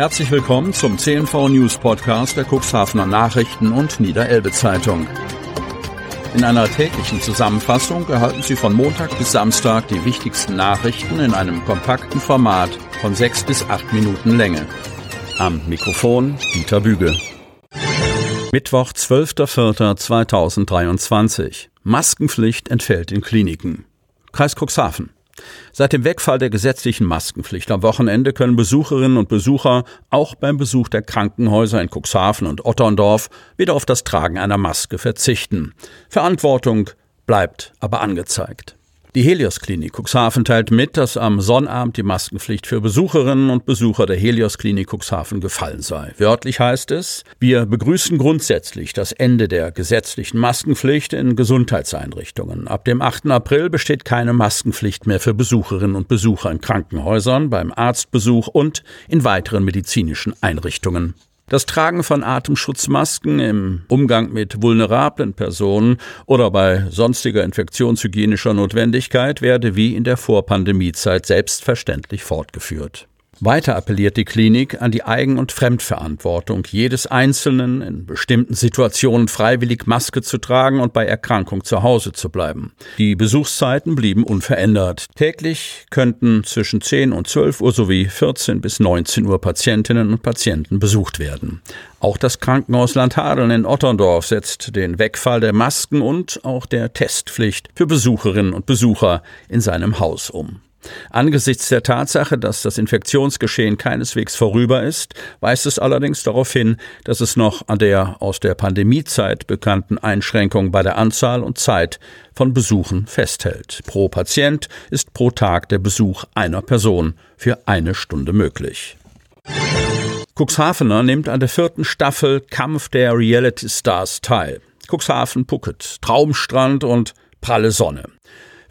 Herzlich willkommen zum CNV News Podcast der Cuxhavener Nachrichten und Niederelbe Zeitung. In einer täglichen Zusammenfassung erhalten Sie von Montag bis Samstag die wichtigsten Nachrichten in einem kompakten Format von sechs bis acht Minuten Länge. Am Mikrofon Dieter Büge. Mittwoch, 12.04.2023. Maskenpflicht entfällt in Kliniken. Kreis Cuxhaven. Seit dem Wegfall der gesetzlichen Maskenpflicht am Wochenende können Besucherinnen und Besucher auch beim Besuch der Krankenhäuser in Cuxhaven und Otterndorf wieder auf das Tragen einer Maske verzichten. Verantwortung bleibt aber angezeigt. Die Helios Klinik Cuxhaven teilt mit, dass am Sonnabend die Maskenpflicht für Besucherinnen und Besucher der Helios Klinik Cuxhaven gefallen sei. Wörtlich heißt es, wir begrüßen grundsätzlich das Ende der gesetzlichen Maskenpflicht in Gesundheitseinrichtungen. Ab dem 8. April besteht keine Maskenpflicht mehr für Besucherinnen und Besucher in Krankenhäusern, beim Arztbesuch und in weiteren medizinischen Einrichtungen. Das Tragen von Atemschutzmasken im Umgang mit vulnerablen Personen oder bei sonstiger infektionshygienischer Notwendigkeit werde wie in der Vorpandemiezeit selbstverständlich fortgeführt. Weiter appelliert die Klinik an die Eigen- und Fremdverantwortung jedes Einzelnen, in bestimmten Situationen freiwillig Maske zu tragen und bei Erkrankung zu Hause zu bleiben. Die Besuchszeiten blieben unverändert. Täglich könnten zwischen 10 und 12 Uhr sowie 14 bis 19 Uhr Patientinnen und Patienten besucht werden. Auch das Krankenhaus Landhadeln in Otterndorf setzt den Wegfall der Masken und auch der Testpflicht für Besucherinnen und Besucher in seinem Haus um. Angesichts der Tatsache, dass das Infektionsgeschehen keineswegs vorüber ist, weist es allerdings darauf hin, dass es noch an der aus der Pandemiezeit bekannten Einschränkung bei der Anzahl und Zeit von Besuchen festhält. Pro Patient ist pro Tag der Besuch einer Person für eine Stunde möglich. Cuxhavener nimmt an der vierten Staffel Kampf der Reality Stars teil. Cuxhaven Phuket, Traumstrand und pralle Sonne.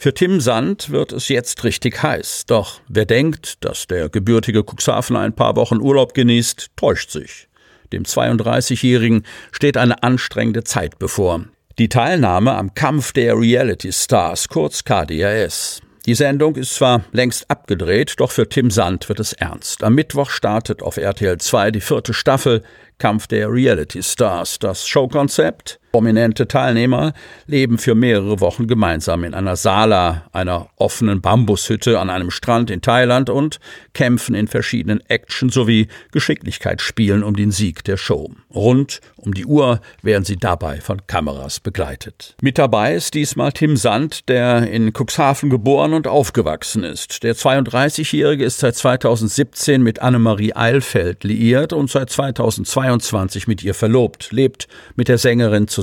Für Tim Sand wird es jetzt richtig heiß. Doch wer denkt, dass der gebürtige Cuxhavener ein paar Wochen Urlaub genießt, täuscht sich. Dem 32-Jährigen steht eine anstrengende Zeit bevor. Die Teilnahme am Kampf der Reality Stars, kurz KDRS. Die Sendung ist zwar längst abgedreht, doch für Tim Sand wird es ernst. Am Mittwoch startet auf RTL 2 die vierte Staffel Kampf der Reality Stars. Das Showkonzept Prominente Teilnehmer leben für mehrere Wochen gemeinsam in einer Sala, einer offenen Bambushütte an einem Strand in Thailand und kämpfen in verschiedenen Action- sowie Geschicklichkeitsspielen um den Sieg der Show. Rund um die Uhr werden sie dabei von Kameras begleitet. Mit dabei ist diesmal Tim Sand, der in Cuxhaven geboren und aufgewachsen ist. Der 32-Jährige ist seit 2017 mit Annemarie Eilfeld liiert und seit 2022 mit ihr verlobt, lebt mit der Sängerin zusammen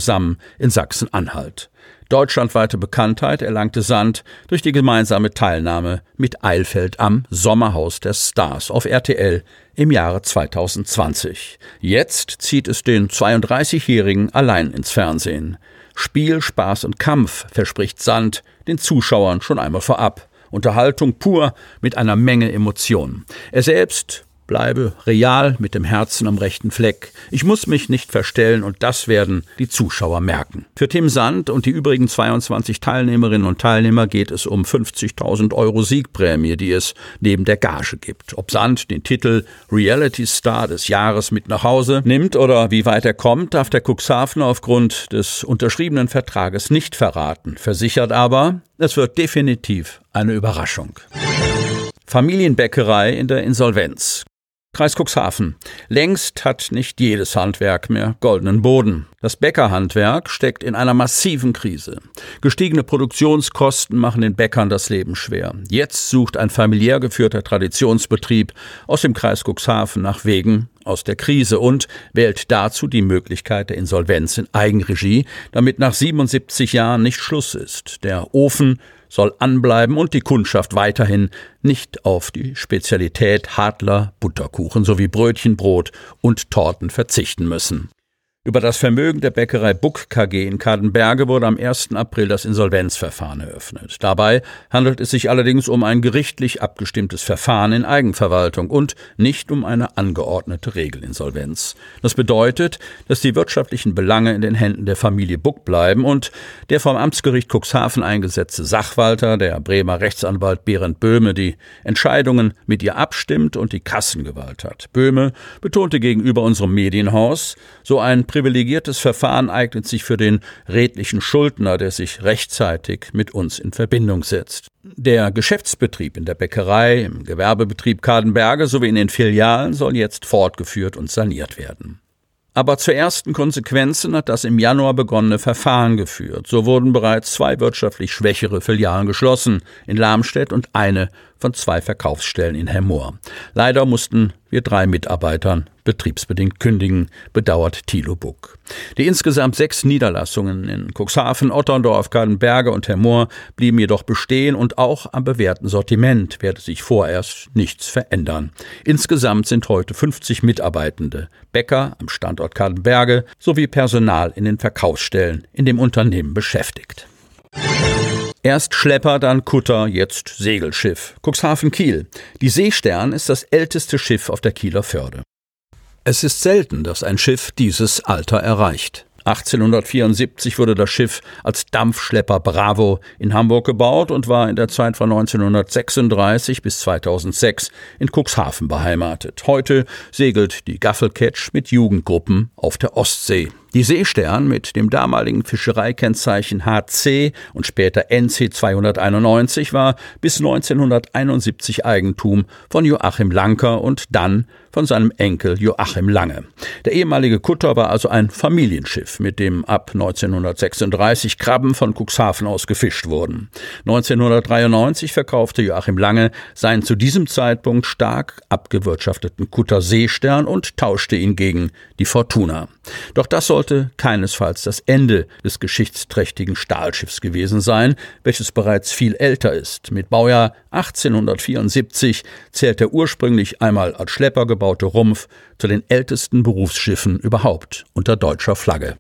in Sachsen-Anhalt. Deutschlandweite Bekanntheit erlangte Sand durch die gemeinsame Teilnahme mit Eilfeld am Sommerhaus der Stars auf RTL im Jahre 2020. Jetzt zieht es den 32-Jährigen allein ins Fernsehen. Spiel, Spaß und Kampf verspricht Sand den Zuschauern schon einmal vorab. Unterhaltung pur mit einer Menge Emotionen. Er selbst bleibe real mit dem Herzen am rechten Fleck. Ich muss mich nicht verstellen und das werden die Zuschauer merken. Für Tim Sand und die übrigen 22 Teilnehmerinnen und Teilnehmer geht es um 50.000 Euro Siegprämie, die es neben der Gage gibt. Ob Sand den Titel Reality Star des Jahres mit nach Hause nimmt oder wie weit er kommt, darf der Cuxhaven aufgrund des unterschriebenen Vertrages nicht verraten, versichert aber, es wird definitiv eine Überraschung. Familienbäckerei in der Insolvenz. Kreis Cuxhaven. Längst hat nicht jedes Handwerk mehr goldenen Boden. Das Bäckerhandwerk steckt in einer massiven Krise. Gestiegene Produktionskosten machen den Bäckern das Leben schwer. Jetzt sucht ein familiär geführter Traditionsbetrieb aus dem Kreis Cuxhaven nach Wegen aus der Krise und wählt dazu die Möglichkeit der Insolvenz in Eigenregie, damit nach 77 Jahren nicht Schluss ist. Der Ofen soll anbleiben und die Kundschaft weiterhin nicht auf die Spezialität Hadler, Butterkuchen sowie Brötchen, Brot und Torten verzichten müssen. Über das Vermögen der Bäckerei Buck KG in Kadenberge wurde am 1. April das Insolvenzverfahren eröffnet. Dabei handelt es sich allerdings um ein gerichtlich abgestimmtes Verfahren in Eigenverwaltung und nicht um eine angeordnete Regelinsolvenz. Das bedeutet, dass die wirtschaftlichen Belange in den Händen der Familie Buck bleiben und der vom Amtsgericht Cuxhaven eingesetzte Sachwalter, der Bremer Rechtsanwalt Berend Böhme, die Entscheidungen mit ihr abstimmt und die Kassengewalt hat. Böhme betonte gegenüber unserem Medienhaus, so ein privilegiertes Verfahren eignet sich für den redlichen Schuldner, der sich rechtzeitig mit uns in Verbindung setzt. Der Geschäftsbetrieb in der Bäckerei, im Gewerbebetrieb Kadenberge sowie in den Filialen soll jetzt fortgeführt und saniert werden. Aber zu ersten Konsequenzen hat das im Januar begonnene Verfahren geführt. So wurden bereits zwei wirtschaftlich schwächere Filialen geschlossen, in Lamstedt und eine von zwei Verkaufsstellen in Hemmoor. Leider mussten wir drei Mitarbeitern betriebsbedingt kündigen, bedauert Thilo Buck. Die insgesamt sechs Niederlassungen in Cuxhaven, Otterndorf, Kadenberge und Hemmoor blieben jedoch bestehen und auch am bewährten Sortiment werde sich vorerst nichts verändern. Insgesamt sind heute 50 Mitarbeitende, Bäcker am Standort Kadenberge sowie Personal in den Verkaufsstellen in dem Unternehmen beschäftigt. Erst Schlepper, dann Kutter, jetzt Segelschiff. Cuxhaven Kiel. Die Seestern ist das älteste Schiff auf der Kieler Förde. Es ist selten, dass ein Schiff dieses Alter erreicht. 1874 wurde das Schiff als Dampfschlepper Bravo in Hamburg gebaut und war in der Zeit von 1936 bis 2006 in Cuxhaven beheimatet. Heute segelt die Gaffelcatch mit Jugendgruppen auf der Ostsee. Die Seestern mit dem damaligen Fischereikennzeichen HC und später NC 291 war bis 1971 Eigentum von Joachim Lanker und dann von seinem Enkel Joachim Lange. Der ehemalige Kutter war also ein Familienschiff, mit dem ab 1936 Krabben von Cuxhaven aus gefischt wurden. 1993 verkaufte Joachim Lange seinen zu diesem Zeitpunkt stark abgewirtschafteten Kutter Seestern und tauschte ihn gegen die Fortuna. Doch das sollte keinesfalls das Ende des geschichtsträchtigen Stahlschiffs gewesen sein, welches bereits viel älter ist. Mit Baujahr 1874 zählt der ursprünglich einmal als Schlepper gebaute Rumpf zu den ältesten Berufsschiffen überhaupt unter deutscher Flagge.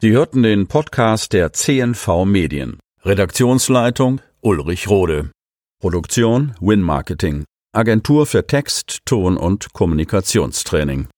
Sie hörten den Podcast der CNV Medien. Redaktionsleitung Ulrich Rode. Produktion Win Marketing. Agentur für Text, Ton und Kommunikationstraining.